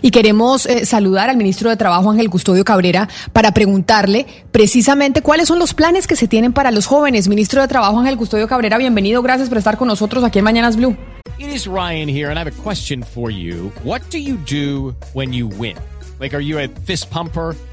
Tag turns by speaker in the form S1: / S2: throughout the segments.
S1: Y queremos eh, saludar al ministro de Trabajo, Ángel Custodio Cabrera, para preguntarle precisamente cuáles son los planes que se tienen para los jóvenes. Ministro de Trabajo, Ángel Custodio Cabrera, bienvenido. Gracias por estar con nosotros aquí en Mañanas Blue.
S2: It is Ryan here, and I have a question for you. What do you do when you win? Like, are you a fist pumper?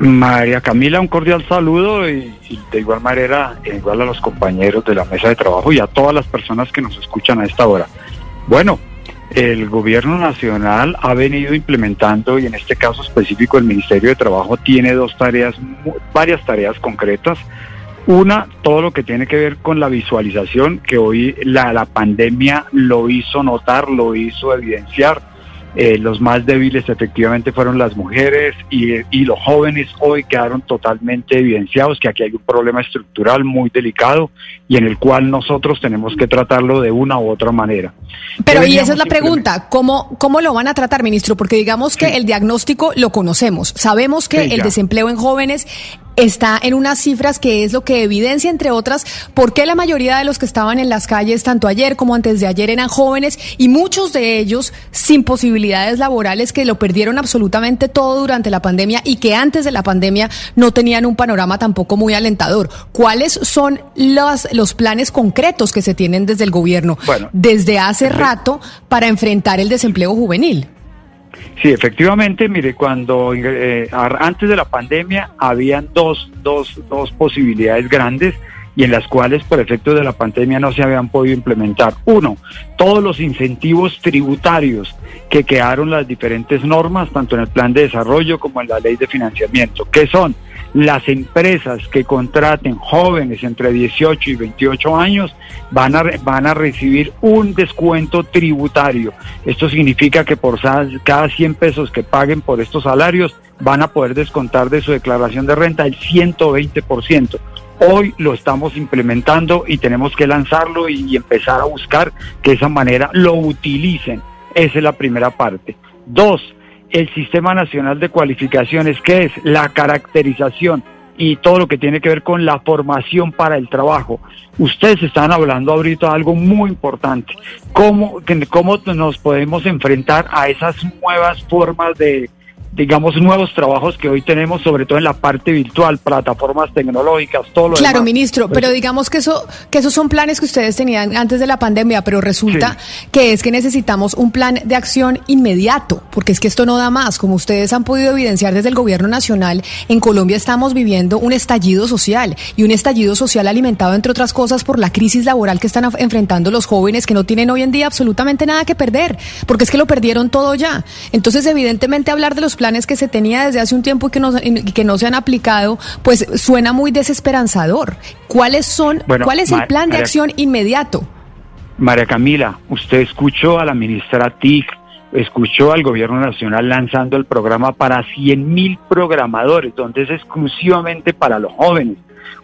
S3: María Camila, un cordial saludo y, de igual manera, igual a los compañeros de la mesa de trabajo y a todas las personas que nos escuchan a esta hora. Bueno, el gobierno nacional ha venido implementando y en este caso específico el Ministerio de Trabajo tiene dos tareas, varias tareas concretas. Una, todo lo que tiene que ver con la visualización, que hoy la, la pandemia lo hizo notar, lo hizo evidenciar eh, los más débiles efectivamente fueron las mujeres y, y, los jóvenes hoy quedaron totalmente evidenciados que aquí hay un problema estructural muy delicado y en el cual nosotros tenemos que tratarlo de una u otra manera.
S1: Pero y esa es la pregunta, ¿cómo, ¿cómo lo van a tratar, ministro? Porque digamos que sí. el diagnóstico lo conocemos, sabemos que sí, el desempleo en jóvenes está en unas cifras que es lo que evidencia, entre otras, por qué la mayoría de los que estaban en las calles, tanto ayer como antes de ayer, eran jóvenes y muchos de ellos sin posibilidades laborales que lo perdieron absolutamente todo durante la pandemia y que antes de la pandemia no tenían un panorama tampoco muy alentador. ¿Cuáles son los, los planes concretos que se tienen desde el gobierno
S3: bueno,
S1: desde hace rato para enfrentar el desempleo juvenil?
S3: Sí, efectivamente, mire, cuando eh, antes de la pandemia habían dos, dos, dos posibilidades grandes y en las cuales por efecto de la pandemia no se habían podido implementar. Uno, todos los incentivos tributarios que quedaron las diferentes normas, tanto en el plan de desarrollo como en la ley de financiamiento, que son las empresas que contraten jóvenes entre 18 y 28 años van a, van a recibir un descuento tributario. Esto significa que por cada 100 pesos que paguen por estos salarios van a poder descontar de su declaración de renta el 120%. Hoy lo estamos implementando y tenemos que lanzarlo y, empezar a buscar que de esa manera lo utilicen. Esa es la primera parte. Dos, el Sistema Nacional de Cualificaciones, que es la caracterización y todo lo que tiene que ver con la formación para el trabajo. Ustedes están hablando ahorita de algo muy importante, cómo, cómo nos podemos enfrentar a esas nuevas formas de, digamos, nuevos trabajos que hoy tenemos, sobre todo en la parte virtual, plataformas tecnológicas, todo lo
S1: Claro,
S3: demás.
S1: ministro,
S3: Pues,
S1: pero digamos que eso, que esos son planes que ustedes tenían antes de la pandemia, pero resulta
S3: Sí.
S1: que es que necesitamos un plan de acción inmediato, porque es que esto no da más. Como ustedes han podido evidenciar desde el gobierno nacional, en Colombia estamos viviendo un estallido social y un estallido social alimentado, entre otras cosas, por la crisis laboral que están enfrentando los jóvenes que no tienen hoy en día absolutamente nada que perder, porque es que lo perdieron todo ya. Entonces, evidentemente, hablar de los planes que se tenía desde hace un tiempo y que no, y que no se han aplicado, pues suena muy desesperanzador. ¿Cuáles son,
S3: Bueno,
S1: cuál es el plan de acción inmediato?
S3: María Camila, usted escuchó a la ministra TIC, escuchó al gobierno nacional lanzando el programa para 100 mil programadores, donde es exclusivamente para los jóvenes.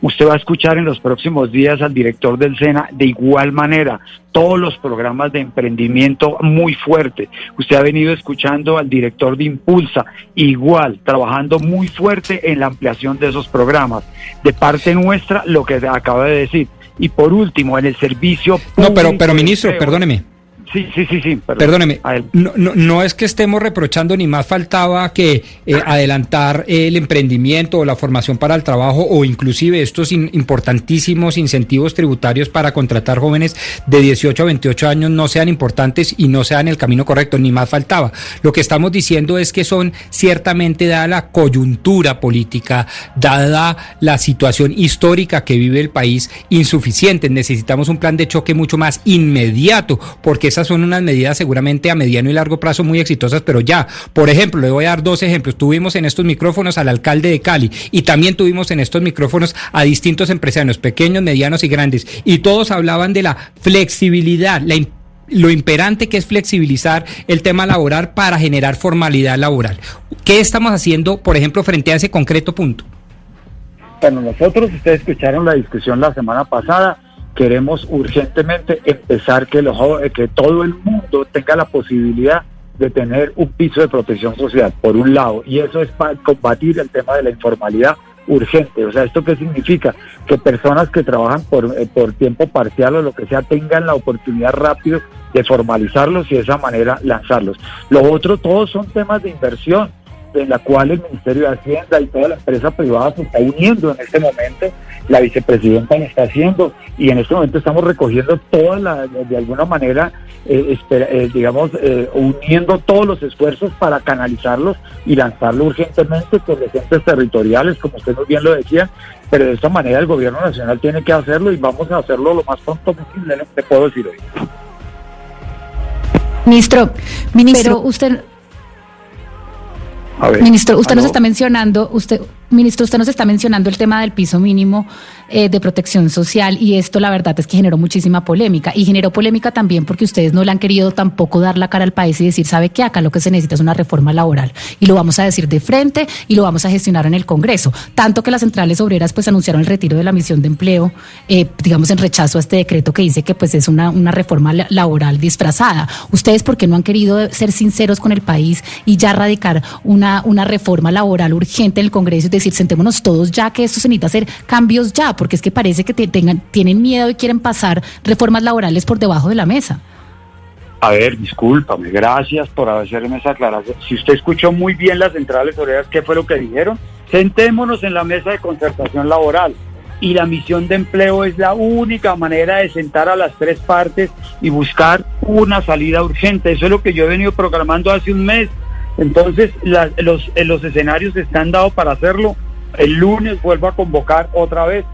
S3: Usted va a escuchar en los próximos días al director del SENA de igual manera, todos los programas de emprendimiento muy fuerte. Usted ha venido escuchando al director de Impulsa, igual, trabajando muy fuerte en la ampliación de esos programas. De parte nuestra, lo que acaba de decir. Y por último, en el servicio
S4: No, pero, pero ministro, perdóneme.
S3: Sí, sí, sí, sí.
S4: perdón. Perdóneme, no, no, no, es que estemos reprochando, ni más faltaba que eh, adelantar el emprendimiento o la formación para el trabajo o inclusive estos importantísimos incentivos tributarios para contratar jóvenes de 18 a 28 años no sean importantes y no sean el camino correcto, ni más faltaba. Lo que estamos diciendo es que son ciertamente dada la coyuntura política, dada la situación histórica que vive el país, insuficientes. Necesitamos un plan de choque mucho más inmediato, porque esas son unas medidas seguramente a mediano y largo plazo muy exitosas, pero ya, por ejemplo, le voy a dar dos ejemplos. Tuvimos en estos micrófonos al alcalde de Cali y también tuvimos en estos micrófonos a distintos empresarios, pequeños, medianos y grandes, y todos hablaban de la flexibilidad, la lo imperante que es flexibilizar el tema laboral para generar formalidad laboral. ¿Qué estamos haciendo, por ejemplo, frente a ese concreto punto?
S3: Bueno, nosotros, ustedes escucharon la discusión la semana pasada, queremos urgentemente empezar que, los, que todo el mundo tenga la posibilidad de tener un piso de protección social, por un lado, y eso es para combatir el tema de la informalidad urgente. O sea, ¿esto qué significa? Que personas que trabajan por, eh, por tiempo parcial o lo que sea tengan la oportunidad rápido de formalizarlos y de esa manera lanzarlos. Lo otro, todos son temas de inversión en la cual el Ministerio de Hacienda y toda la empresa privada se está uniendo en este momento, la vicepresidenta lo está haciendo y en este momento estamos recogiendo toda la, de alguna manera, eh, eh, digamos, eh, uniendo todos los esfuerzos para canalizarlos y lanzarlo urgentemente con los entes territoriales, como usted muy bien lo decía, pero de esta manera el gobierno nacional tiene que hacerlo y vamos a hacerlo lo más pronto posible, te puedo decir hoy.
S1: Ministro, ministro, usted Ministro, usted nos está mencionando, usted, Ministro, usted nos está mencionando el tema del piso mínimo eh, de protección social y esto la verdad es que generó muchísima polémica y generó polémica también porque ustedes no le han querido tampoco dar la cara al país y decir, sabe que acá lo que se necesita es una reforma laboral y lo vamos a decir de frente y lo vamos a gestionar en el Congreso. Tanto que las centrales obreras pues anunciaron el retiro de la misión de empleo, eh, digamos en rechazo a este decreto que dice que pues es una, una reforma laboral disfrazada. ¿Ustedes por qué no han querido ser sinceros con el país y ya radicar una, una reforma laboral urgente en el Congreso? decir, sentémonos todos ya que esto se necesita hacer cambios ya, porque es que parece que tengan, tienen miedo y quieren pasar reformas laborales por debajo de la mesa.
S3: A ver, discúlpame, gracias por hacerme esa aclaración. Si usted escuchó muy bien las centrales obreras, ¿qué fue lo que dijeron? Sentémonos en la mesa de concertación laboral. Y la misión de empleo es la única manera de sentar a las tres partes y buscar una salida urgente. Eso es lo que yo he venido programando hace un mes entonces, los, eh, los escenarios están dados para hacerlo. El lunes vuelvo a convocar otra vez.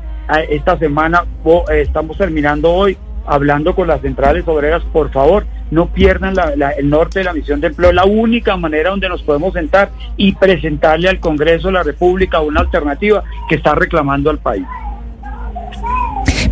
S3: Esta semana eh, estamos terminando hoy hablando con las centrales obreras. Por favor, no pierdan el norte de la misión de empleo. La única manera donde nos podemos sentar y presentarle al Congreso de la República una alternativa que está reclamando al país.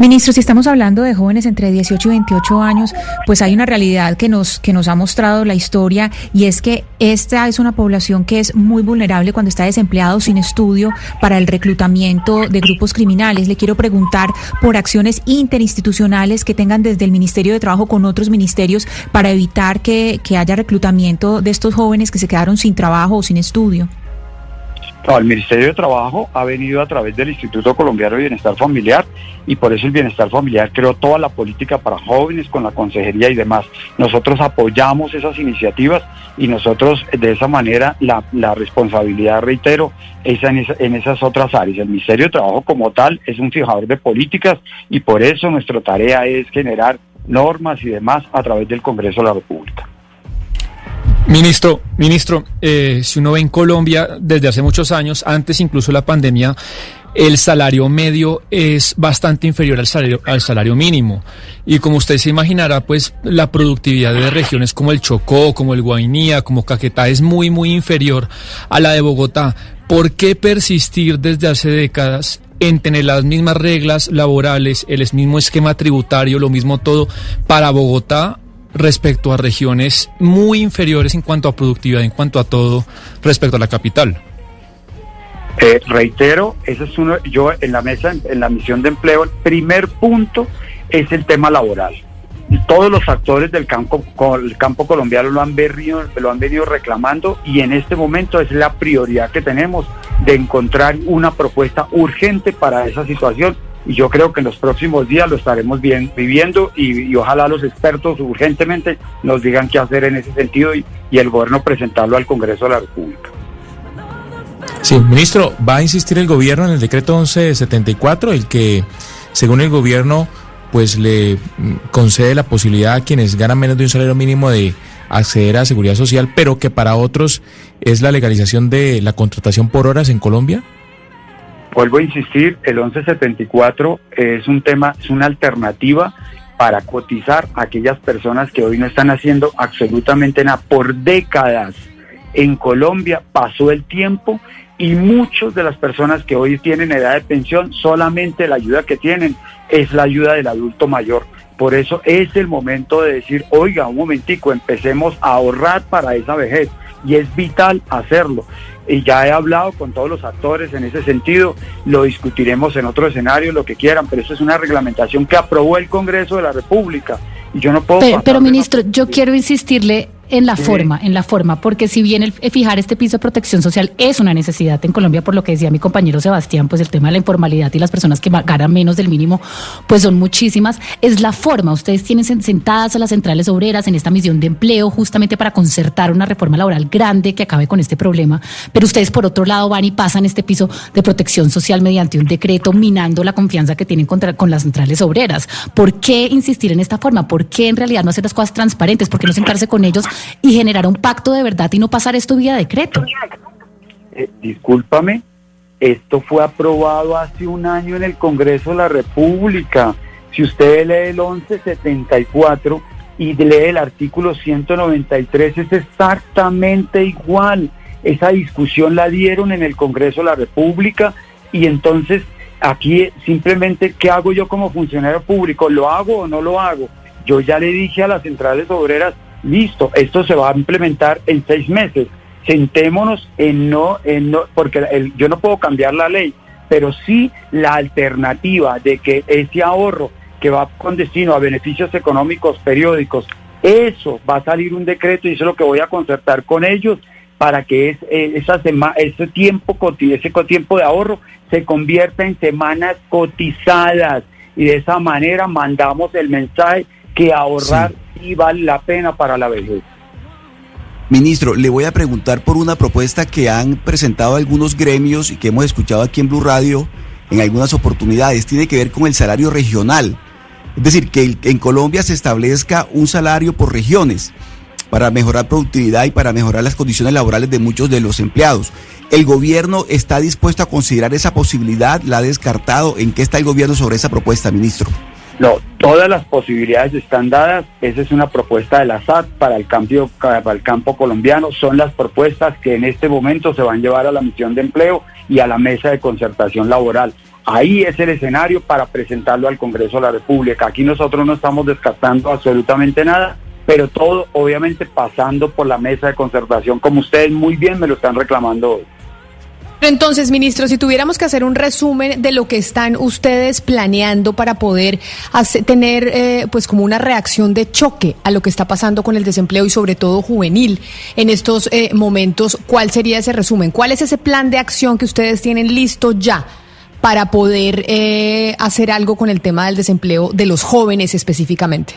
S1: Ministro, si estamos hablando de jóvenes entre 18 y 28 años, pues hay una realidad que nos, que nos ha mostrado la historia y es que esta es una población que es muy vulnerable cuando está desempleado sin estudio para el reclutamiento de grupos criminales. Le quiero preguntar por acciones interinstitucionales que tengan desde el Ministerio de Trabajo con otros ministerios para evitar que, que haya reclutamiento de estos jóvenes que se quedaron sin trabajo o sin estudio
S3: el Ministerio de Trabajo ha venido a través del Instituto Colombiano de Bienestar Familiar y por eso el Bienestar Familiar creó toda la política para jóvenes con la consejería y demás. Nosotros apoyamos esas iniciativas y nosotros de esa manera la, responsabilidad, reitero, es en esas otras áreas. El Ministerio de Trabajo como tal es un fijador de políticas y por eso nuestra tarea es generar normas y demás a través del Congreso de la República.
S5: Ministro, ministro, eh, si uno ve en Colombia desde hace muchos años, antes incluso la pandemia, el salario medio es bastante inferior al salario, al salario mínimo. Y como usted se imaginará, pues la productividad de regiones como el Chocó, como el Guainía, como Caquetá es muy, muy inferior a la de Bogotá. ¿Por qué persistir desde hace décadas en tener las mismas reglas laborales, el mismo esquema tributario, lo mismo todo para Bogotá respecto a regiones muy inferiores en cuanto a productividad, en cuanto a todo respecto a la capital.
S3: Eh, reitero, ese es uno, yo en la mesa, en la misión de empleo, el primer punto es el tema laboral. Todos los actores del campo, el campo colombiano lo han, venido, lo han venido reclamando y en este momento es la prioridad que tenemos de encontrar una propuesta urgente para esa situación y yo creo que en los próximos días lo estaremos bien viviendo y, ojalá los expertos urgentemente nos digan qué hacer en ese sentido y, y el gobierno presentarlo al Congreso de la República.
S6: Sí, ministro, ¿va a insistir el gobierno en el decreto 1174, el que, según el gobierno, pues le mm, concede la posibilidad a quienes ganan menos de un salario mínimo de acceder a seguridad social, pero que para otros es la legalización de la contratación por horas en Colombia?
S3: Vuelvo a insistir, el 1174 es un tema, es una alternativa para cotizar a aquellas personas que hoy no están haciendo absolutamente nada. Por décadas en Colombia pasó el tiempo y muchas de las personas que hoy tienen edad de pensión, solamente la ayuda que tienen es la ayuda del adulto mayor. Por eso es el momento de decir, oiga, un momentico, empecemos a ahorrar para esa vejez. Y es vital hacerlo. Y ya he hablado con todos los actores en ese sentido, lo discutiremos en otro escenario, lo que quieran, pero eso es una reglamentación que aprobó el Congreso de la República. Y yo no puedo...
S7: Pero, pero ministro, yo quiero insistirle en la forma, en la forma, porque si bien el fijar este piso de protección social es una necesidad en Colombia, por lo que decía mi compañero Sebastián, pues el tema de la informalidad y las personas que ganan menos del mínimo, pues son muchísimas, es la forma. Ustedes tienen sentadas a las centrales obreras en esta misión de empleo justamente para concertar una reforma laboral grande que acabe con este problema, pero ustedes por otro lado van y pasan este piso de protección social mediante un decreto minando la confianza que tienen contra, con las centrales obreras. ¿Por qué insistir en esta forma? ¿Por qué en realidad no hacer las cosas transparentes? ¿Por qué no sentarse con ellos y generar un pacto de verdad y no pasar esto vía decreto.
S3: Eh, discúlpame, esto fue aprobado hace un año en el Congreso de la República. Si usted lee el 1174 y lee el artículo 193, es exactamente igual. Esa discusión la dieron en el Congreso de la República y entonces aquí simplemente, ¿qué hago yo como funcionario público? ¿Lo hago o no lo hago? Yo ya le dije a las centrales obreras, listo, esto se va a implementar en seis meses. Sentémonos en no, en no porque yo no puedo cambiar la ley, pero sí la alternativa de que ese ahorro que va con destino a beneficios económicos periódicos, eso va a salir un decreto y eso es lo que voy a concertar con ellos para que es, eh, esa ese tiempo ese tiempo de ahorro se convierta en semanas cotizadas y de esa manera mandamos el mensaje que ahorrar sí, vale la pena para la vejez.
S8: Ministro, le voy a preguntar por una propuesta que han presentado algunos gremios y que hemos escuchado aquí en Blue Radio en algunas oportunidades. Tiene que ver con el salario regional. Es decir, que en Colombia se establezca un salario por regiones para mejorar productividad y para mejorar las condiciones laborales de muchos de los empleados. ¿El gobierno está dispuesto a considerar esa posibilidad? ¿La ha descartado? ¿En qué está el gobierno sobre esa propuesta, ministro?
S3: No, todas las posibilidades están dadas. Esa es una propuesta de la SAT para el, cambio, para el campo colombiano. Son las propuestas que en este momento se van a llevar a la misión de empleo y a la mesa de concertación laboral. Ahí es el escenario para presentarlo al Congreso de la República. Aquí nosotros no estamos descartando absolutamente nada, pero todo obviamente pasando por la mesa de concertación, como ustedes muy bien me lo están reclamando hoy.
S1: Entonces, ministro, si tuviéramos que hacer un resumen de lo que están ustedes planeando para poder tener, eh, pues, como una reacción de choque a lo que está pasando con el desempleo y sobre todo juvenil en estos eh, momentos, ¿cuál sería ese resumen? ¿Cuál es ese plan de acción que ustedes tienen listo ya para poder eh, hacer algo con el tema del desempleo de los jóvenes específicamente?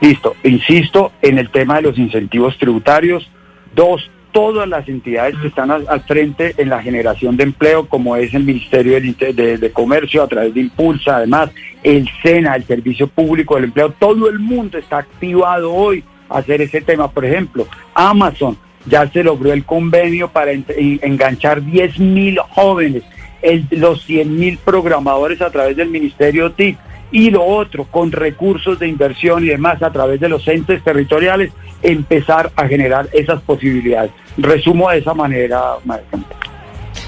S3: Listo, insisto en el tema de los incentivos tributarios. Dos, todas las entidades que están al, frente en la generación de empleo, como es el Ministerio de, Comercio a través de Impulsa, además el SENA, el Servicio Público del Empleo, todo el mundo está activado hoy a hacer ese tema. Por ejemplo, Amazon ya se logró el convenio para enganchar 10 mil jóvenes, los 100 mil programadores a través del Ministerio TIC y lo otro, con recursos de inversión y demás a través de los entes territoriales, empezar a generar esas posibilidades. Resumo de esa manera,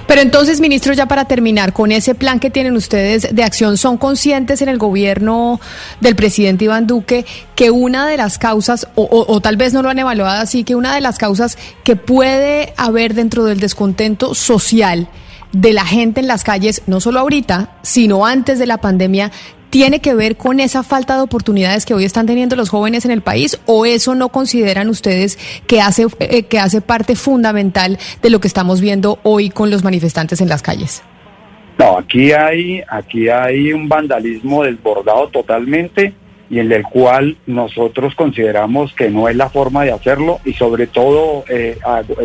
S1: Pero entonces, ministro, ya para terminar, con ese plan que tienen ustedes de acción, ¿son conscientes en el gobierno del presidente Iván Duque que una de las causas, o, o, tal vez no lo han evaluado así, que una de las causas que puede haber dentro del descontento social de la gente en las calles, no solo ahorita, sino antes de la pandemia, tiene que ver con esa falta de oportunidades que hoy están teniendo los jóvenes en el país o eso no consideran ustedes que hace eh, que hace parte fundamental de lo que estamos viendo hoy con los manifestantes en las calles?
S3: No, aquí hay, aquí hay un vandalismo desbordado totalmente y en el cual nosotros consideramos que no es la forma de hacerlo y sobre todo eh,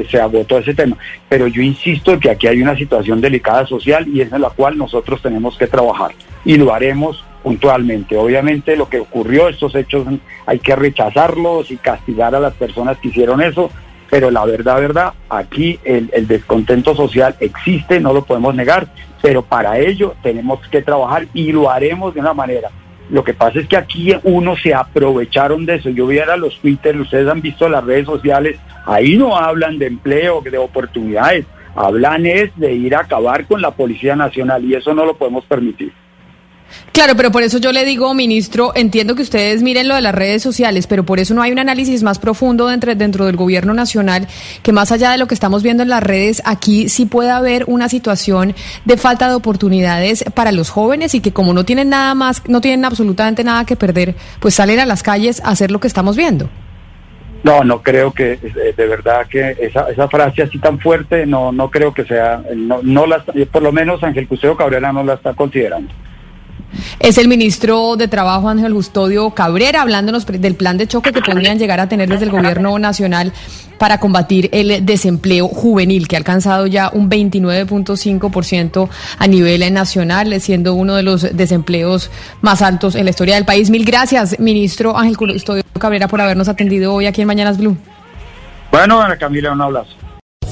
S3: se agotó ese tema. Pero yo insisto que aquí hay una situación delicada social y es en la cual nosotros tenemos que trabajar y lo haremos puntualmente. Obviamente lo que ocurrió, estos hechos hay que rechazarlos y castigar a las personas que hicieron eso, pero la verdad, verdad, aquí el, descontento social existe, no lo podemos negar, pero para ello tenemos que trabajar y lo haremos de una manera lo que pasa es que aquí uno se aprovecharon de eso. Yo viera los Twitter, ustedes han visto las redes sociales, ahí no hablan de empleo, de oportunidades, hablan es de ir a acabar con la Policía Nacional y eso no lo podemos permitir.
S1: Claro, pero por eso yo le digo, ministro, entiendo que ustedes miren lo de las redes sociales, pero por eso no hay un análisis más profundo dentro, dentro del gobierno nacional, que más allá de lo que estamos viendo en las redes, aquí sí puede haber una situación de falta de oportunidades para los jóvenes y que como no tienen nada más, no tienen absolutamente nada que perder, pues salen a las calles a hacer lo que estamos viendo.
S3: No, no creo que, eh, de verdad que esa, esa frase así tan fuerte, no, no creo que sea, no, no la, por lo menos Ángel Cuseo Cabrera no la está considerando.
S1: Es el ministro de Trabajo Ángel Custodio Cabrera hablándonos del plan de choque que podrían llegar a tener desde el gobierno nacional para combatir el desempleo juvenil, que ha alcanzado ya un 29.5% a nivel nacional, siendo uno de los desempleos más altos en la historia del país. Mil gracias, ministro Ángel Custodio Cabrera, por habernos atendido hoy aquí en Mañanas Blue.
S3: Bueno, Ana Camila, un abrazo.